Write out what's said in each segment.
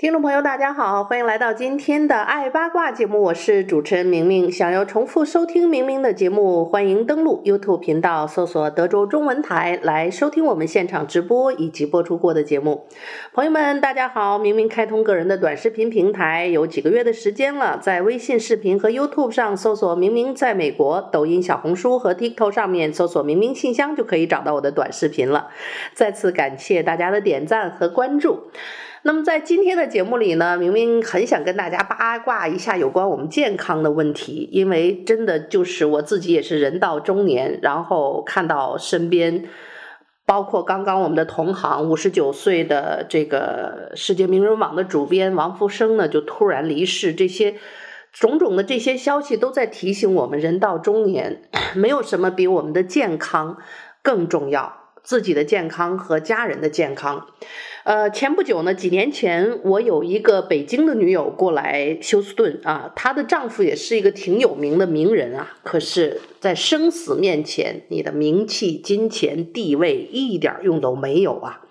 听众朋友，大家好，欢迎来到今天的爱八卦节目，我是主持人明明。想要重复收听明明的节目，欢迎登录 YouTube 频道，搜索德州中文台来收听我们现场直播以及播出过的节目。朋友们，大家好，明明开通个人的短视频平台有几个月的时间了，在微信视频和 YouTube 上搜索明明在美国，抖音、小红书和 TikTok 上面搜索明明信箱就可以找到我的短视频了。再次感谢大家的点赞和关注。那么在今天的节目里呢，明明很想跟大家八卦一下有关我们健康的问题，因为真的就是我自己也是人到中年，然后看到身边，包括刚刚我们的同行五十九岁的这个世界名人网的主编王福生呢，就突然离世，这些种种的这些消息都在提醒我们，人到中年，没有什么比我们的健康更重要，自己的健康和家人的健康。呃，前不久呢，几年前我有一个北京的女友过来休斯顿啊，她的丈夫也是一个挺有名的名人啊，可是，在生死面前，你的名气、金钱、地位一点用都没有啊。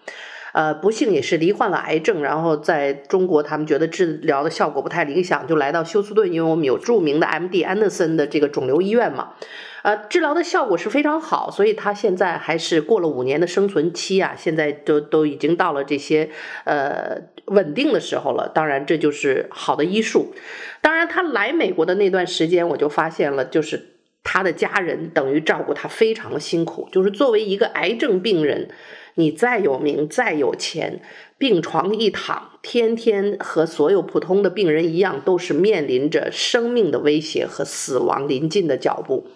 呃，不幸也是罹患了癌症，然后在中国他们觉得治疗的效果不太理想，就来到休斯顿，因为我们有著名的 MD 安德森的这个肿瘤医院嘛。呃，治疗的效果是非常好，所以他现在还是过了五年的生存期啊，现在都都已经到了这些呃稳定的时候了。当然，这就是好的医术。当然，他来美国的那段时间，我就发现了，就是他的家人等于照顾他非常的辛苦。就是作为一个癌症病人，你再有名再有钱，病床一躺，天天和所有普通的病人一样，都是面临着生命的威胁和死亡临近的脚步。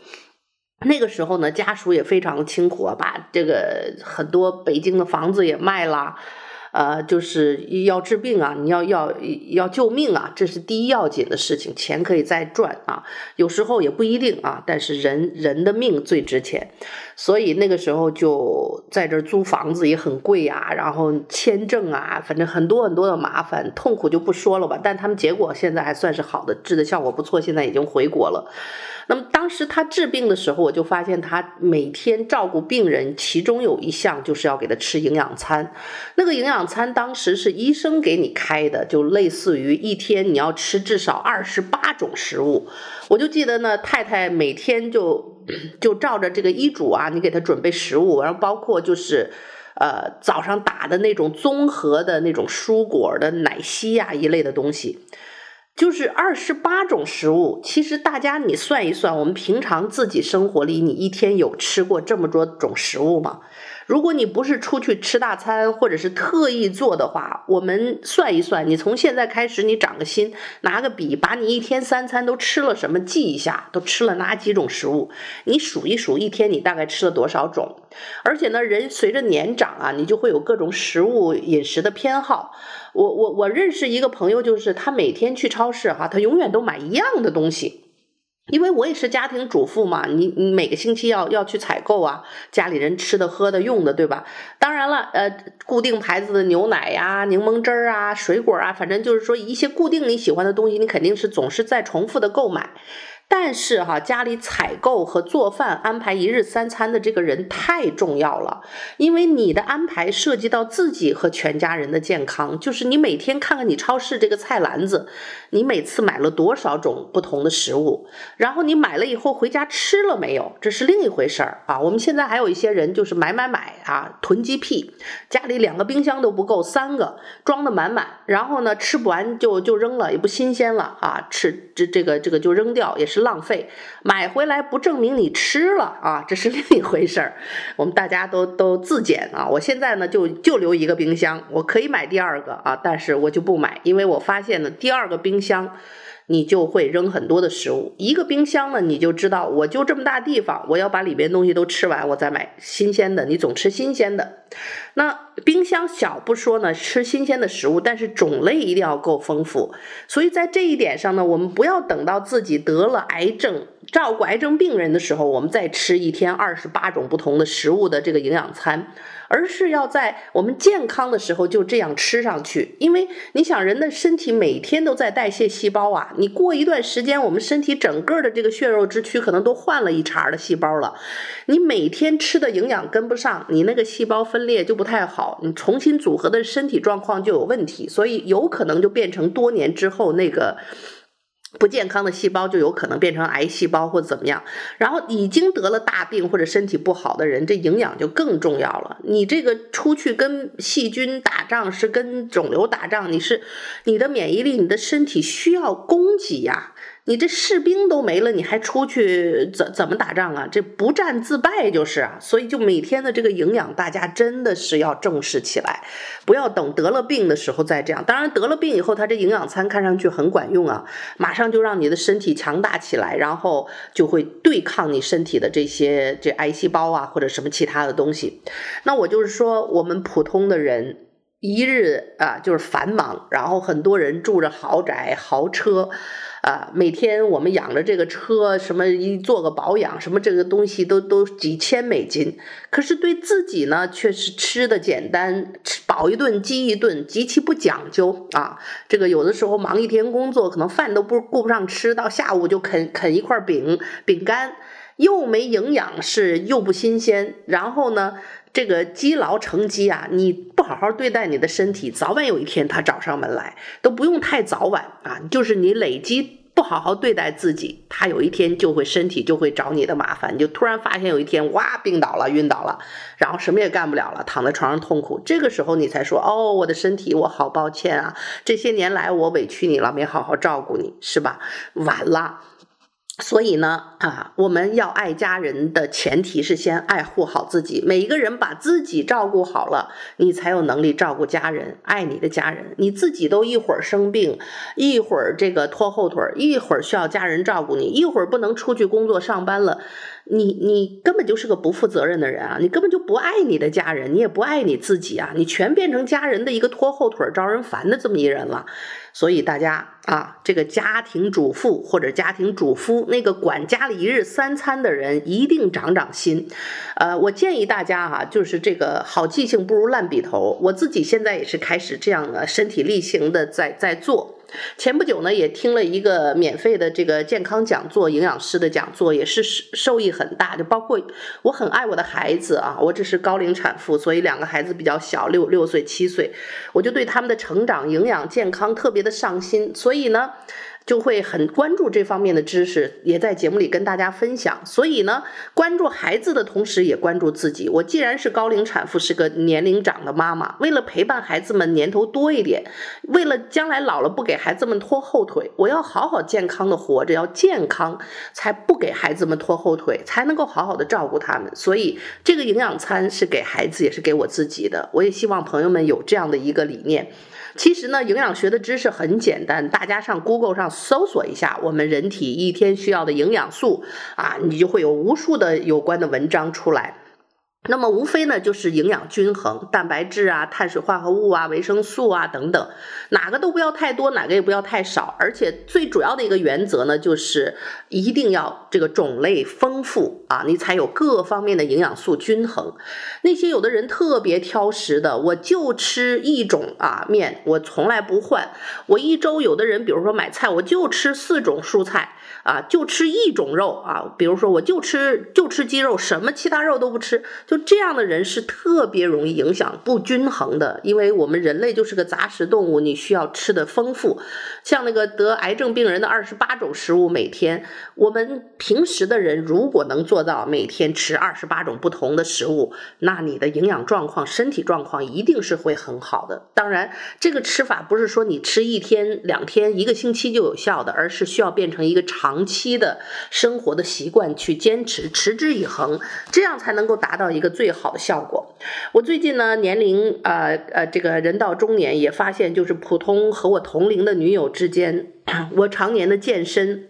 那个时候呢，家属也非常的辛苦，把这个很多北京的房子也卖了，呃，就是要治病啊，你要要要救命啊，这是第一要紧的事情，钱可以再赚啊，有时候也不一定啊，但是人人的命最值钱，所以那个时候就在这儿租房子也很贵啊，然后签证啊，反正很多很多的麻烦，痛苦就不说了吧，但他们结果现在还算是好的，治的效果不错，现在已经回国了。那么当时他治病的时候，我就发现他每天照顾病人，其中有一项就是要给他吃营养餐。那个营养餐当时是医生给你开的，就类似于一天你要吃至少二十八种食物。我就记得呢，太太每天就 就照着这个医嘱啊，你给他准备食物，然后包括就是呃早上打的那种综合的那种蔬果的奶昔呀一类的东西。就是二十八种食物，其实大家你算一算，我们平常自己生活里，你一天有吃过这么多种食物吗？如果你不是出去吃大餐，或者是特意做的话，我们算一算，你从现在开始，你长个心，拿个笔，把你一天三餐都吃了什么记一下，都吃了哪几种食物，你数一数，一天你大概吃了多少种？而且呢，人随着年长啊，你就会有各种食物饮食的偏好。我我我认识一个朋友，就是他每天去超市哈，他永远都买一样的东西。因为我也是家庭主妇嘛，你你每个星期要要去采购啊，家里人吃的、喝的、用的，对吧？当然了，呃，固定牌子的牛奶呀、柠檬汁儿啊、水果啊，反正就是说一些固定你喜欢的东西，你肯定是总是在重复的购买。但是哈，家里采购和做饭安排一日三餐的这个人太重要了，因为你的安排涉及到自己和全家人的健康。就是你每天看看你超市这个菜篮子，你每次买了多少种不同的食物，然后你买了以后回家吃了没有，这是另一回事儿啊。我们现在还有一些人就是买买买啊，囤积癖，家里两个冰箱都不够，三个装得满满，然后呢吃不完就就扔了，也不新鲜了啊，吃这这个这个就扔掉，也是。浪费，买回来不证明你吃了啊，这是另一回事儿。我们大家都都自检啊，我现在呢就就留一个冰箱，我可以买第二个啊，但是我就不买，因为我发现呢，第二个冰箱。你就会扔很多的食物，一个冰箱呢，你就知道我就这么大地方，我要把里边东西都吃完，我再买新鲜的。你总吃新鲜的，那冰箱小不说呢，吃新鲜的食物，但是种类一定要够丰富。所以在这一点上呢，我们不要等到自己得了癌症，照顾癌症病人的时候，我们再吃一天二十八种不同的食物的这个营养餐。而是要在我们健康的时候就这样吃上去，因为你想，人的身体每天都在代谢细胞啊，你过一段时间，我们身体整个的这个血肉之躯可能都换了一茬的细胞了。你每天吃的营养跟不上，你那个细胞分裂就不太好，你重新组合的身体状况就有问题，所以有可能就变成多年之后那个。不健康的细胞就有可能变成癌细胞或者怎么样，然后已经得了大病或者身体不好的人，这营养就更重要了。你这个出去跟细菌打仗是跟肿瘤打仗，你是你的免疫力，你的身体需要供给呀。你这士兵都没了，你还出去怎怎么打仗啊？这不战自败就是啊！所以就每天的这个营养，大家真的是要重视起来，不要等得了病的时候再这样。当然得了病以后，他这营养餐看上去很管用啊，马上就让你的身体强大起来，然后就会对抗你身体的这些这癌细胞啊或者什么其他的东西。那我就是说，我们普通的人一日啊就是繁忙，然后很多人住着豪宅豪车。啊，每天我们养着这个车，什么一做个保养，什么这个东西都都几千美金，可是对自己呢，却是吃的简单，吃饱一顿饥一顿，极其不讲究啊。这个有的时候忙一天工作，可能饭都不顾不上吃，到下午就啃啃一块饼饼干，又没营养，是又不新鲜，然后呢，这个积劳成疾啊！你不好好对待你的身体，早晚有一天他找上门来，都不用太早晚啊。就是你累积不好好对待自己，他有一天就会身体就会找你的麻烦，你就突然发现有一天哇病倒了、晕倒了，然后什么也干不了了，躺在床上痛苦。这个时候你才说哦，我的身体，我好抱歉啊，这些年来我委屈你了，没好好照顾你，是吧？晚了。所以呢，啊，我们要爱家人的前提是先爱护好自己。每一个人把自己照顾好了，你才有能力照顾家人，爱你的家人。你自己都一会儿生病，一会儿这个拖后腿，一会儿需要家人照顾你，一会儿不能出去工作上班了，你你根本就是个不负责任的人啊！你根本就不爱你的家人，你也不爱你自己啊！你全变成家人的一个拖后腿、招人烦的这么一人了。所以大家啊，这个家庭主妇或者家庭主夫，那个管家里一日三餐的人，一定长长心。呃，我建议大家哈、就是这个好记性不如烂笔头。我自己现在也是开始这样的身体力行的在在做。前不久呢，也听了一个免费的这个健康讲座，营养师的讲座，也是受益很大。就包括我很爱我的孩子啊，我这是高龄产妇，所以两个孩子比较小，六六岁、七岁，我就对他们的成长、营养、健康特别的上心，所以呢。就会很关注这方面的知识，也在节目里跟大家分享。所以呢，关注孩子的同时，也关注自己。我既然是高龄产妇，是个年龄长的妈妈，为了陪伴孩子们年头多一点，为了将来老了不给孩子们拖后腿，我要好好健康的活着，要健康才不给孩子们拖后腿，才能够好好的照顾他们。所以，这个营养餐是给孩子，也是给我自己的。我也希望朋友们有这样的一个理念。其实呢，营养学的知识很简单，大家上 Google 上搜索一下，我们人体一天需要的营养素啊，你就会有无数的有关的文章出来。那么无非呢就是营养均衡，蛋白质啊、碳水化合物啊、维生素啊等等，哪个都不要太多，哪个也不要太少。而且最主要的一个原则呢，就是一定要这个种类丰富啊，你才有各方面的营养素均衡。那些有的人特别挑食的，我就吃一种啊面，我从来不换。我一周有的人，比如说买菜，我就吃四种蔬菜。啊，就吃一种肉啊，比如说我就吃就吃鸡肉，什么其他肉都不吃，就这样的人是特别容易影响不均衡的，因为我们人类就是个杂食动物，你需要吃的丰富。像那个得癌症病人的二十八种食物每天，我们平时的人如果能做到每天吃二十八种不同的食物，那你的营养状况、身体状况一定是会很好的。当然，这个吃法不是说你吃一天、两天、一个星期就有效的，而是需要变成一个长长期的生活的习惯去坚持、持之以恒，这样才能够达到一个最好的效果。我最近呢，年龄呃呃，这个人到中年，也发现就是普通和我同龄的女友之间，我常年的健身。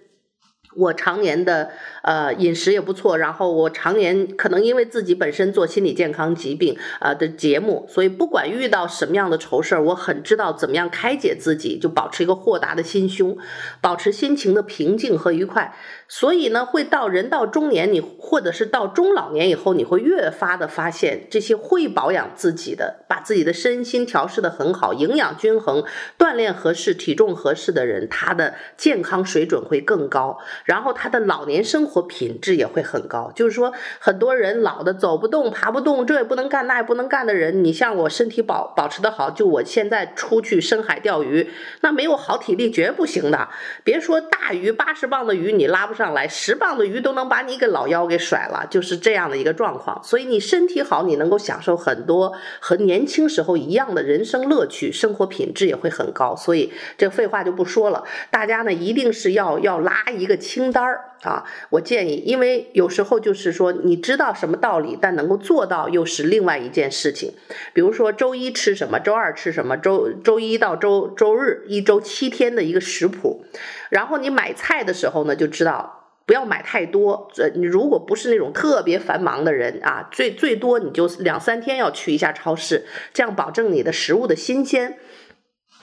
我常年的呃饮食也不错，然后我常年可能因为自己本身做心理健康疾病啊、呃、的节目，所以不管遇到什么样的愁事儿，我很知道怎么样开解自己，就保持一个豁达的心胸，保持心情的平静和愉快。所以呢，会到人到中年，你或者是到中老年以后，你会越发的发现，这些会保养自己的，把自己的身心调适得很好，营养均衡，锻炼合适，体重合适的人，他的健康水准会更高，然后他的老年生活品质也会很高。就是说，很多人老的走不动、爬不动，这也不能干，那也不能干的人，你像我身体保保持得好，就我现在出去深海钓鱼，那没有好体力绝不行的。别说大鱼，八十磅的鱼你拉不上。上来十磅的鱼都能把你给老腰给甩了，就是这样的一个状况。所以你身体好，你能够享受很多和年轻时候一样的人生乐趣，生活品质也会很高。所以这废话就不说了，大家呢一定是要要拉一个清单儿啊。我建议，因为有时候就是说你知道什么道理，但能够做到又是另外一件事情。比如说周一吃什么，周二吃什么，周周一到周周日一周七天的一个食谱。然后你买菜的时候呢，就知道不要买太多。这你如果不是那种特别繁忙的人啊，最最多你就两三天要去一下超市，这样保证你的食物的新鲜。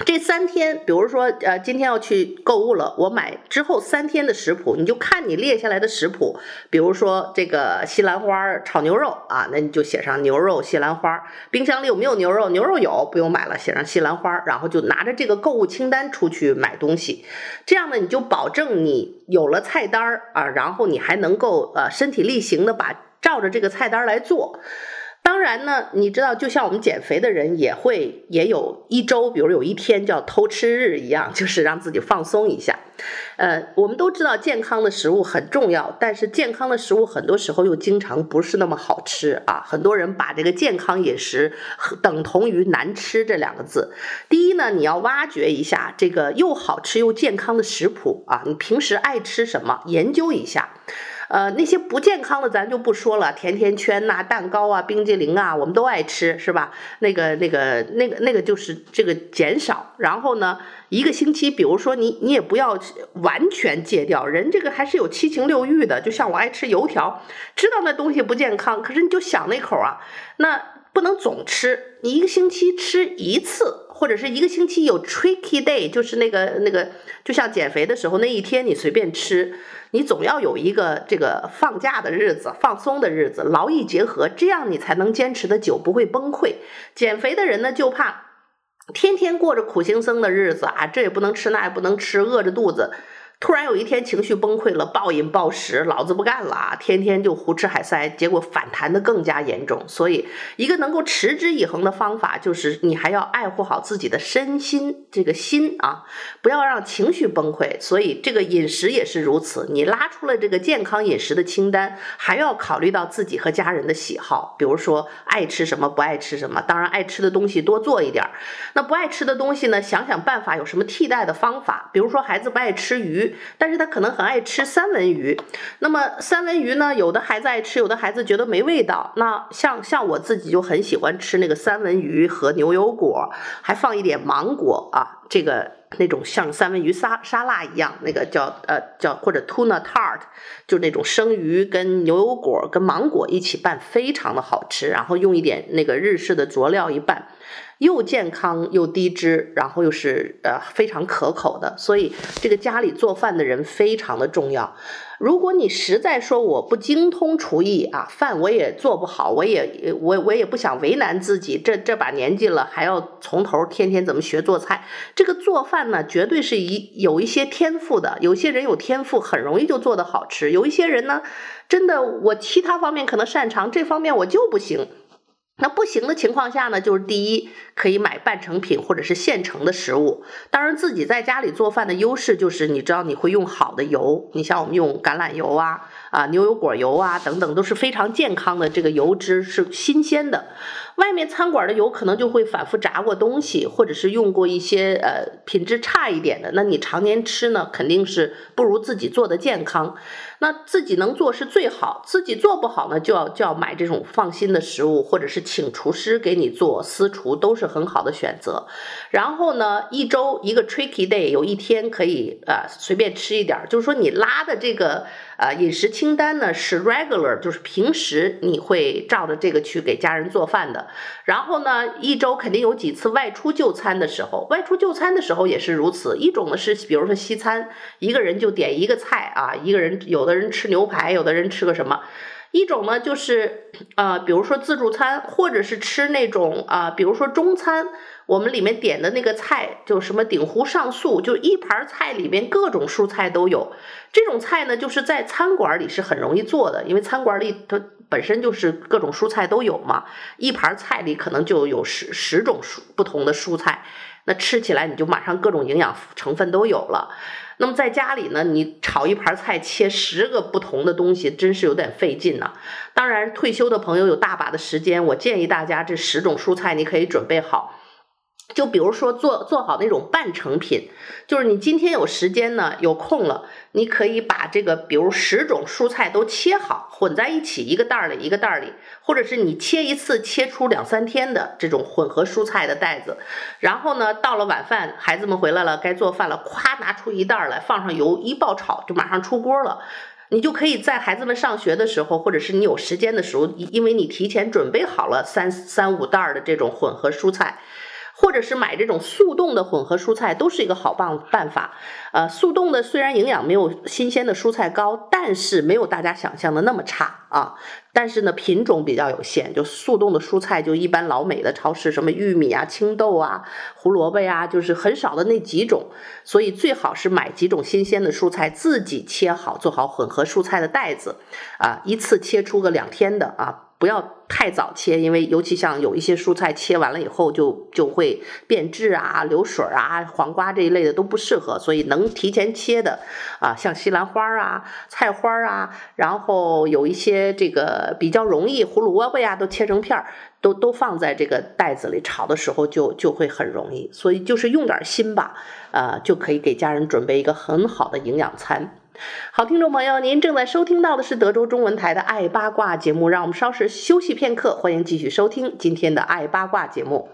这三天，比如说，呃，今天要去购物了，我买之后三天的食谱，你就看你列下来的食谱，比如说这个西兰花炒牛肉啊，那你就写上牛肉西兰花。冰箱里有没有牛肉？牛肉有，不用买了，写上西兰花，然后就拿着这个购物清单出去买东西。这样呢，你就保证你有了菜单啊，然后你还能够呃身体力行的把照着这个菜单来做。当然呢，你知道，就像我们减肥的人也会也有一周，比如有一天叫偷吃日一样，就是让自己放松一下。呃，我们都知道健康的食物很重要，但是健康的食物很多时候又经常不是那么好吃啊。很多人把这个健康饮食等同于难吃这两个字。第一呢，你要挖掘一下这个又好吃又健康的食谱啊，你平时爱吃什么，研究一下。呃，那些不健康的咱就不说了，甜甜圈呐、蛋糕啊、冰激凌啊，我们都爱吃，是吧？那个、那个、那个、那个就是这个减少。然后呢，一个星期，比如说你你也不要完全戒掉，人这个还是有七情六欲的。就像我爱吃油条，知道那东西不健康，可是你就想那口啊，那不能总吃，你一个星期吃一次。或者是一个星期有 tricky day，就是那个那个，就像减肥的时候那一天你随便吃，你总要有一个这个放假的日子、放松的日子，劳逸结合，这样你才能坚持的久，不会崩溃。减肥的人呢，就怕天天过着苦行僧的日子啊，这也不能吃，那也不能吃，饿着肚子。突然有一天情绪崩溃了，暴饮暴食，老子不干了啊，天天就胡吃海塞，结果反弹的更加严重。所以，一个能够持之以恒的方法，就是你还要爱护好自己的身心，这个心啊，不要让情绪崩溃。所以，这个饮食也是如此。你拉出了这个健康饮食的清单，还要考虑到自己和家人的喜好，比如说爱吃什么，不爱吃什么。当然，爱吃的东西多做一点儿。那不爱吃的东西呢，想想办法，有什么替代的方法？比如说，孩子不爱吃鱼。但是他可能很爱吃三文鱼，那么三文鱼呢，有的孩子爱吃，有的孩子觉得没味道。那像像我自己就很喜欢吃那个三文鱼和牛油果，还放一点芒果啊，这个那种像三文鱼沙沙拉一样，那个叫呃叫或者 tuna tart，就那种生鱼跟牛油果跟芒果一起拌，非常的好吃。然后用一点那个日式的佐料一拌。又健康又低脂，然后又是呃非常可口的，所以这个家里做饭的人非常的重要。如果你实在说我不精通厨艺啊，饭我也做不好，我也我我也不想为难自己，这这把年纪了还要从头天天怎么学做菜？这个做饭呢，绝对是一有一些天赋的。有些人有天赋，很容易就做得好吃；有一些人呢，真的我其他方面可能擅长，这方面我就不行。那不行的情况下呢，就是第一可以买半成品或者是现成的食物。当然，自己在家里做饭的优势就是你知道你会用好的油，你像我们用橄榄油啊、啊牛油果油啊等等都是非常健康的，这个油脂是新鲜的。外面餐馆的油可能就会反复炸过东西，或者是用过一些呃品质差一点的，那你常年吃呢，肯定是不如自己做的健康。那自己能做是最好，自己做不好呢，就要就要买这种放心的食物，或者是请厨师给你做，私厨都是很好的选择。然后呢，一周一个 tricky day，有一天可以呃随便吃一点，就是说你拉的这个。呃，饮食清单呢是 regular，就是平时你会照着这个去给家人做饭的。然后呢，一周肯定有几次外出就餐的时候，外出就餐的时候也是如此。一种呢是，比如说西餐，一个人就点一个菜啊，一个人有的人吃牛排，有的人吃个什么。一种呢就是呃，比如说自助餐，或者是吃那种啊、比如说中餐。我们里面点的那个菜，就什么鼎湖上素，就一盘菜里面各种蔬菜都有。这种菜呢，就是在餐馆里是很容易做的，因为餐馆里它本身就是各种蔬菜都有嘛。一盘菜里可能就有十十种蔬不同的蔬菜，那吃起来你就马上各种营养成分都有了。那么在家里呢，你炒一盘菜切十个不同的东西，真是有点费劲呢。当然，退休的朋友有大把的时间，我建议大家这十种蔬菜你可以准备好。就比如说做做好那种半成品，就是你今天有时间呢，有空了，你可以把这个，比如十种蔬菜都切好，混在一起，一个袋儿里一个袋儿里，或者是你切一次切出两三天的这种混合蔬菜的袋子，然后呢，到了晚饭，孩子们回来了，该做饭了，咵拿出一袋儿来，放上油一爆炒，就马上出锅了。你就可以在孩子们上学的时候，或者是你有时间的时候，因为你提前准备好了三三五袋儿的这种混合蔬菜。或者是买这种速冻的混合蔬菜，都是一个好办办法。呃，速冻的虽然营养没有新鲜的蔬菜高，但是没有大家想象的那么差啊。但是呢，品种比较有限，就速冻的蔬菜就一般老美的超市，什么玉米啊、青豆啊、胡萝卜呀，就是很少的那几种。所以最好是买几种新鲜的蔬菜，自己切好，做好混合蔬菜的袋子，啊，一次切出个两天的啊。不要太早切，因为尤其像有一些蔬菜切完了以后就就会变质啊、流水啊，黄瓜这一类的都不适合，所以能提前切的啊，像西兰花啊、菜花啊，然后有一些这个比较容易胡萝卜呀，都切成片儿，都都放在这个袋子里炒的时候就就会很容易，所以就是用点心吧，呃，就可以给家人准备一个很好的营养餐。好，听众朋友，您正在收听到的是德州中文台的《爱八卦》节目，让我们稍事休息片刻，欢迎继续收听今天的《爱八卦》节目。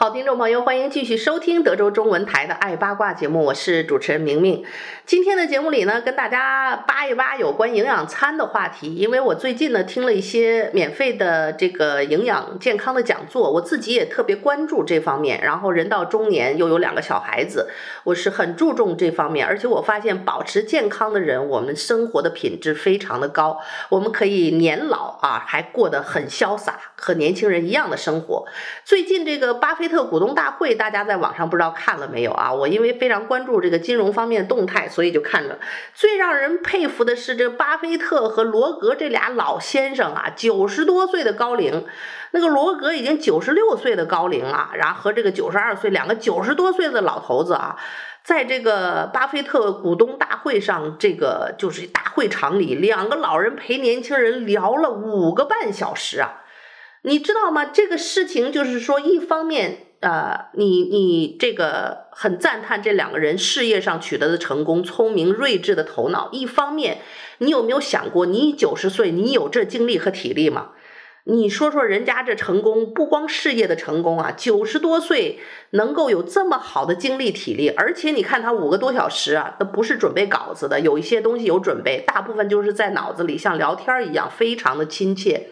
好，听众朋友，欢迎继续收听德州中文台的《爱八卦》节目，我是主持人明明。今天的节目里呢，跟大家扒一扒有关营养餐的话题。因为我最近呢听了一些免费的这个营养健康的讲座，我自己也特别关注这方面。然后人到中年又有两个小孩子，我是很注重这方面。而且我发现保持健康的人，我们生活的品质非常的高，我们可以年老啊还过得很潇洒，和年轻人一样的生活。最近这个巴菲特股东大会，大家在网上不知道看了没有啊？我因为非常关注这个金融方面的动态，所以就看了。最让人佩服的是，这巴菲特和罗格这俩老先生啊，九十多岁的高龄，那个罗格已经九十六岁的高龄了，然后和这个九十二岁两个九十多岁的老头子啊，在这个巴菲特股东大会上，这个就是大会场里，两个老人陪年轻人聊了五个半小时啊。你知道吗？这个事情就是说，一方面，呃，你你这个很赞叹这两个人事业上取得的成功，聪明睿智的头脑；一方面，你有没有想过，你九十岁，你有这精力和体力吗？你说说人家这成功，不光事业的成功啊，九十多岁能够有这么好的精力体力，而且你看他五个多小时啊，都不是准备稿子的，有一些东西有准备，大部分就是在脑子里像聊天一样，非常的亲切。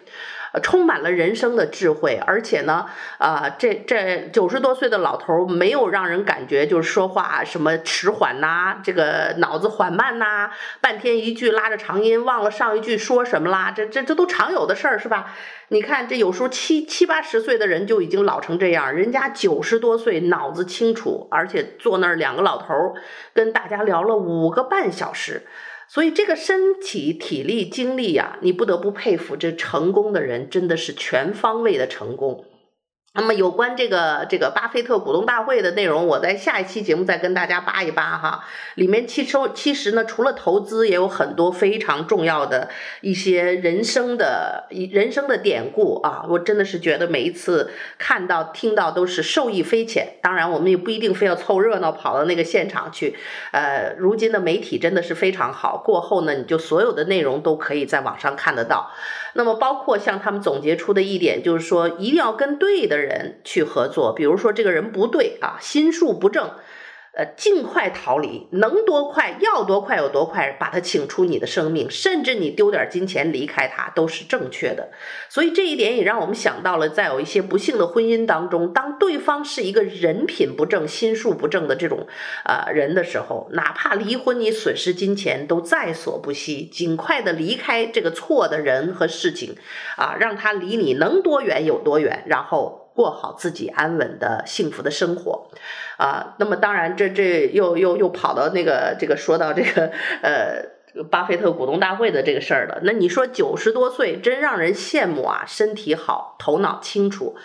充满了人生的智慧，而且呢，啊、这这九十多岁的老头没有让人感觉就是说话什么迟缓呐，这个脑子缓慢呐，半天一句拉着长音，忘了上一句说什么啦，这这这都常有的事儿是吧？你看这有时候七七八十岁的人就已经老成这样，人家九十多岁脑子清楚，而且坐那儿两个老头儿跟大家聊了五个半小时。所以这个身体、体力、精力呀，你不得不佩服，这成功的人真的是全方位的成功。那么有关这个这个巴菲特股东大会的内容，我在下一期节目再跟大家扒一扒哈。里面其实其实呢，除了投资，也有很多非常重要的一些人生的人生的典故啊。我真的是觉得每一次看到听到都是受益匪浅。当然，我们也不一定非要凑热闹跑到那个现场去。呃，如今的媒体真的是非常好，过后呢，你就所有的内容都可以在网上看得到。那么包括像他们总结出的一点，就是说一定要跟对的人人去合作。比如说这个人不对啊，心术不正。呃，尽快逃离，能多快要多快有多快，把他请出你的生命，甚至你丢点金钱离开他都是正确的。所以这一点也让我们想到了，在有一些不幸的婚姻当中，当对方是一个人品不正、心术不正的这种呃人的时候，哪怕离婚你损失金钱都在所不惜，尽快的离开这个错的人和事情，啊，让他离你能多远有多远，然后。过好自己安稳的幸福的生活，啊，那么当然这这又又又跑到那个这个说到这个呃巴菲特股东大会的这个事儿了。那你说九十多岁真让人羡慕啊，身体好，头脑清楚。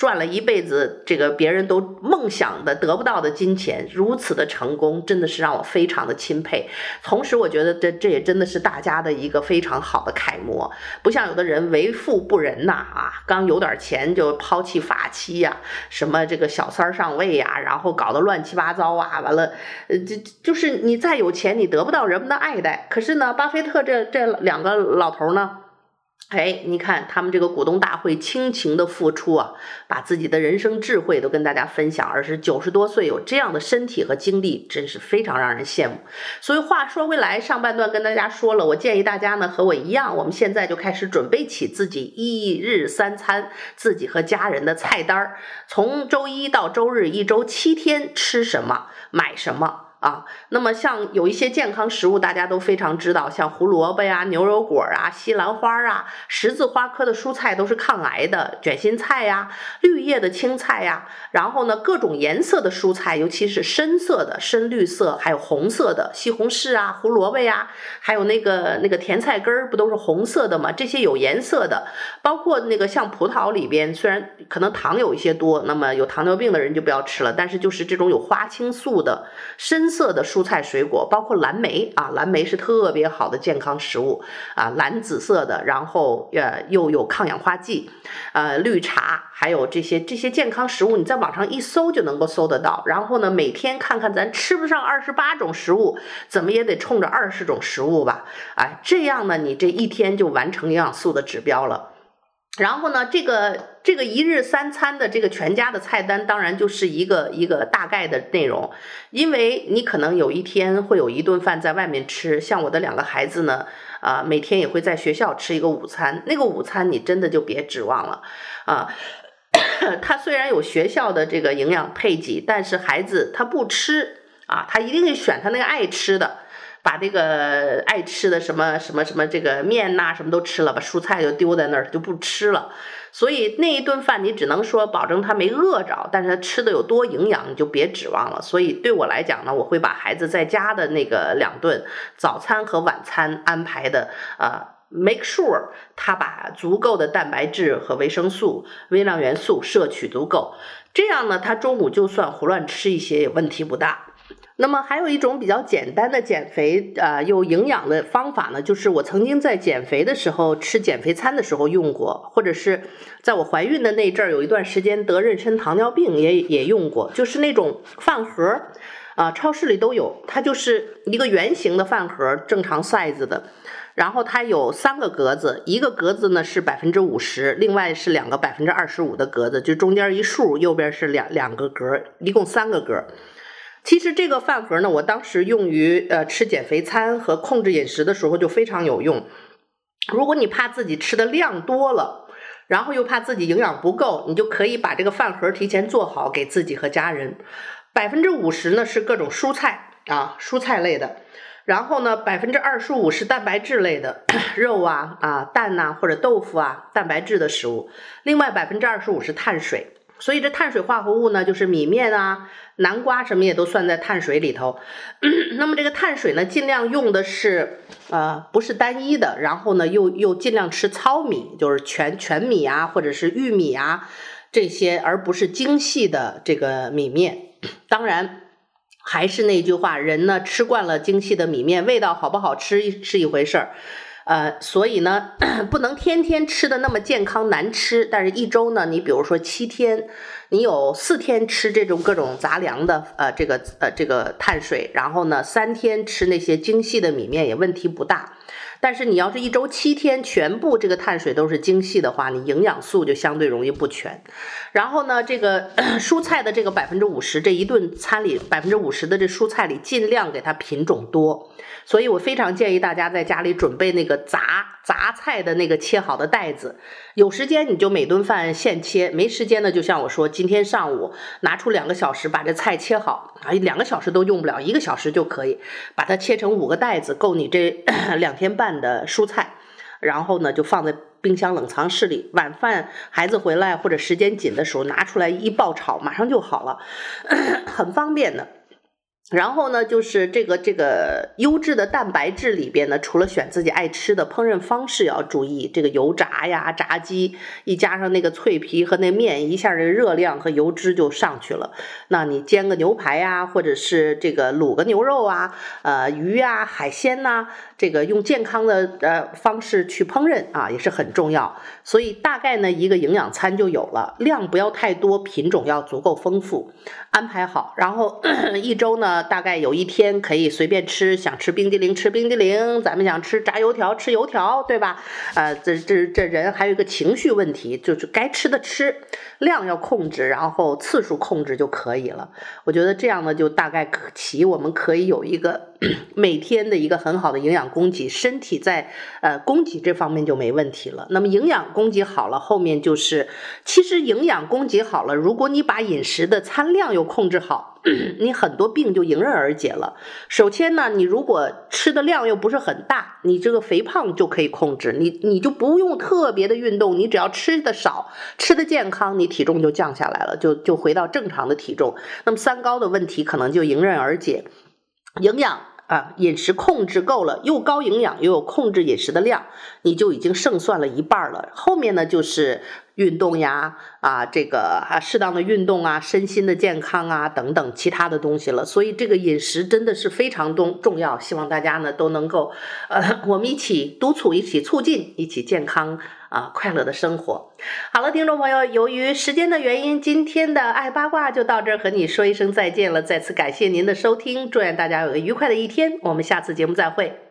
赚了一辈子，这个别人都梦想的得不到的金钱，如此的成功，真的是让我非常的钦佩。同时，我觉得这这也真的是大家的一个非常好的楷模。不像有的人为富不仁呐，啊，刚有点钱就抛弃发妻呀，什么这个小三上位呀，然后搞得乱七八糟啊，完了，呃，这就是你再有钱，你得不到人们的爱戴。可是呢，巴菲特这这两个老头呢？哎，你看他们这个股东大会倾情的付出啊，把自己的人生智慧都跟大家分享，而是九十多岁有这样的身体和精力，真是非常让人羡慕。所以话说回来，上半段跟大家说了，我建议大家呢和我一样，我们现在就开始准备起自己一日三餐，自己和家人的菜单儿，从周一到周日，一周七天吃什么，买什么。啊，那么像有一些健康食物，大家都非常知道，像胡萝卜呀、牛油果啊、西兰花啊、十字花科的蔬菜都是抗癌的，卷心菜呀、绿叶的青菜呀，然后呢，各种颜色的蔬菜，尤其是深色的、深绿色，还有红色的西红柿啊、胡萝卜呀，还有那个那个甜菜根儿，不都是红色的吗？这些有颜色的，包括那个像葡萄里边，虽然可能糖有一些多，那么有糖尿病的人就不要吃了，但是就是这种有花青素的深。色的蔬菜水果，包括蓝莓啊，蓝莓是特别好的健康食物啊，蓝紫色的，然后呃又有抗氧化剂，呃绿茶，还有这些这些健康食物，你在网上一搜就能够搜得到。然后呢，每天看看咱吃不上二十八种食物，怎么也得冲着二十种食物吧？哎，这样呢，你这一天就完成营养素的指标了。然后呢，这个这个一日三餐的这个全家的菜单，当然就是一个一个大概的内容，因为你可能有一天会有一顿饭在外面吃，像我的两个孩子呢，啊，每天也会在学校吃一个午餐，那个午餐你真的就别指望了，啊，他虽然有学校的这个营养配给，但是孩子他不吃啊，他一定选他那个爱吃的。把这个爱吃的什么什么什么这个面呐、什么都吃了，把蔬菜就丢在那儿就不吃了。所以那一顿饭你只能说保证他没饿着，但是他吃的有多营养你就别指望了。所以对我来讲呢，我会把孩子在家的那个两顿早餐和晚餐安排的啊、呃、make sure 他把足够的蛋白质和维生素、微量元素摄取足够，这样呢，他中午就算胡乱吃一些也问题不大。那么还有一种比较简单的减肥啊、呃、又营养的方法呢，就是我曾经在减肥的时候吃减肥餐的时候用过，或者是在我怀孕的那阵儿有一段时间得妊娠糖尿病也也用过，就是那种饭盒啊、超市里都有，它就是一个圆形的饭盒，正常 size 的，然后它有三个格子，一个格子呢是百分之五十，另外是两个百分之二十五的格子，就中间一竖，右边是两两个格，一共三个格。其实这个饭盒呢，我当时用于呃吃减肥餐和控制饮食的时候就非常有用。如果你怕自己吃的量多了，然后又怕自己营养不够，你就可以把这个饭盒提前做好，给自己和家人。百分之五十呢是各种蔬菜啊，蔬菜类的。然后呢，百分之二十五是蛋白质类的，肉啊啊蛋呐、或者豆腐啊，蛋白质的食物。另外百分之二十五是碳水。所以这碳水化合物呢，就是米面啊、南瓜什么也都算在碳水里头。那么这个碳水呢，尽量用的是呃不是单一的，然后呢又又尽量吃糙米，就是全全米啊或者是玉米啊这些，而不是精细的这个米面。当然还是那句话，人呢吃惯了精细的米面，味道好不好吃是一回事儿。呃，所以呢，不能天天吃的那么健康难吃，但是一周呢，你比如说七天，你有四天吃这种各种杂粮的，呃，这个呃这个碳水，然后呢，三天吃那些精细的米面也问题不大。但是你要是一周七天全部这个碳水都是精细的话，你营养素就相对容易不全。然后呢，这个 蔬菜的这个百分之五十，这一顿餐里百分之五十的这蔬菜里，尽量给它品种多。所以我非常建议大家在家里准备那个杂杂菜的那个切好的袋子。有时间你就每顿饭现切，没时间呢，就像我说，今天上午拿出两个小时把这菜切好啊，两个小时都用不了，一个小时就可以把它切成五个袋子，够你这 两天半的蔬菜。然后呢，就放在冰箱冷藏室里，晚饭孩子回来或者时间紧的时候拿出来一爆炒，马上就好了，很方便的。然后呢，就是这个这个优质的蛋白质里边呢，除了选自己爱吃的烹饪方式要注意，这个油炸呀、炸鸡，一加上那个脆皮和那面，一下这热量和油脂就上去了。那你煎个牛排呀，或者是这个卤个牛肉啊，呃鱼啊、海鲜呐，这个用健康的呃方式去烹饪啊，也是很重要。所以大概呢，一个营养餐就有了，量不要太多，品种要足够丰富，安排好，然后 一周呢。大概有一天可以随便吃，想吃冰激凌吃冰激凌，咱们想吃炸油条吃油条，对吧？呃，这这这人还有一个情绪问题，就是该吃的吃，量要控制，然后次数控制就可以了。我觉得这样呢，就大概可起，我们可以有一个 每天的一个很好的营养供给，身体在呃供给这方面就没问题了。那么营养供给好了，后面就是其实营养供给好了，如果你把饮食的餐量又控制好，你很多病就迎刃而解了。首先呢，你如果吃的量又不是很大，你这个肥胖就可以控制，你你就不用特别的运动，你只要吃的少，吃的健康，你体重就降下来了，就就回到正常的体重。那么三高的问题可能就迎刃而解，营养。啊，饮食控制够了，又高营养又有控制饮食的量，你就已经胜算了一半了。后面呢，就是运动呀，啊，这个啊，适当的运动啊，身心的健康啊，等等其他的东西了。所以这个饮食真的是非常重重要，希望大家呢都能够，呃，我们一起督促，一起促进，一起健康。啊，快乐的生活。好了，听众朋友，由于时间的原因，今天的爱八卦就到这儿，和你说一声再见了。再次感谢您的收听，祝愿大家有个愉快的一天。我们下次节目再会。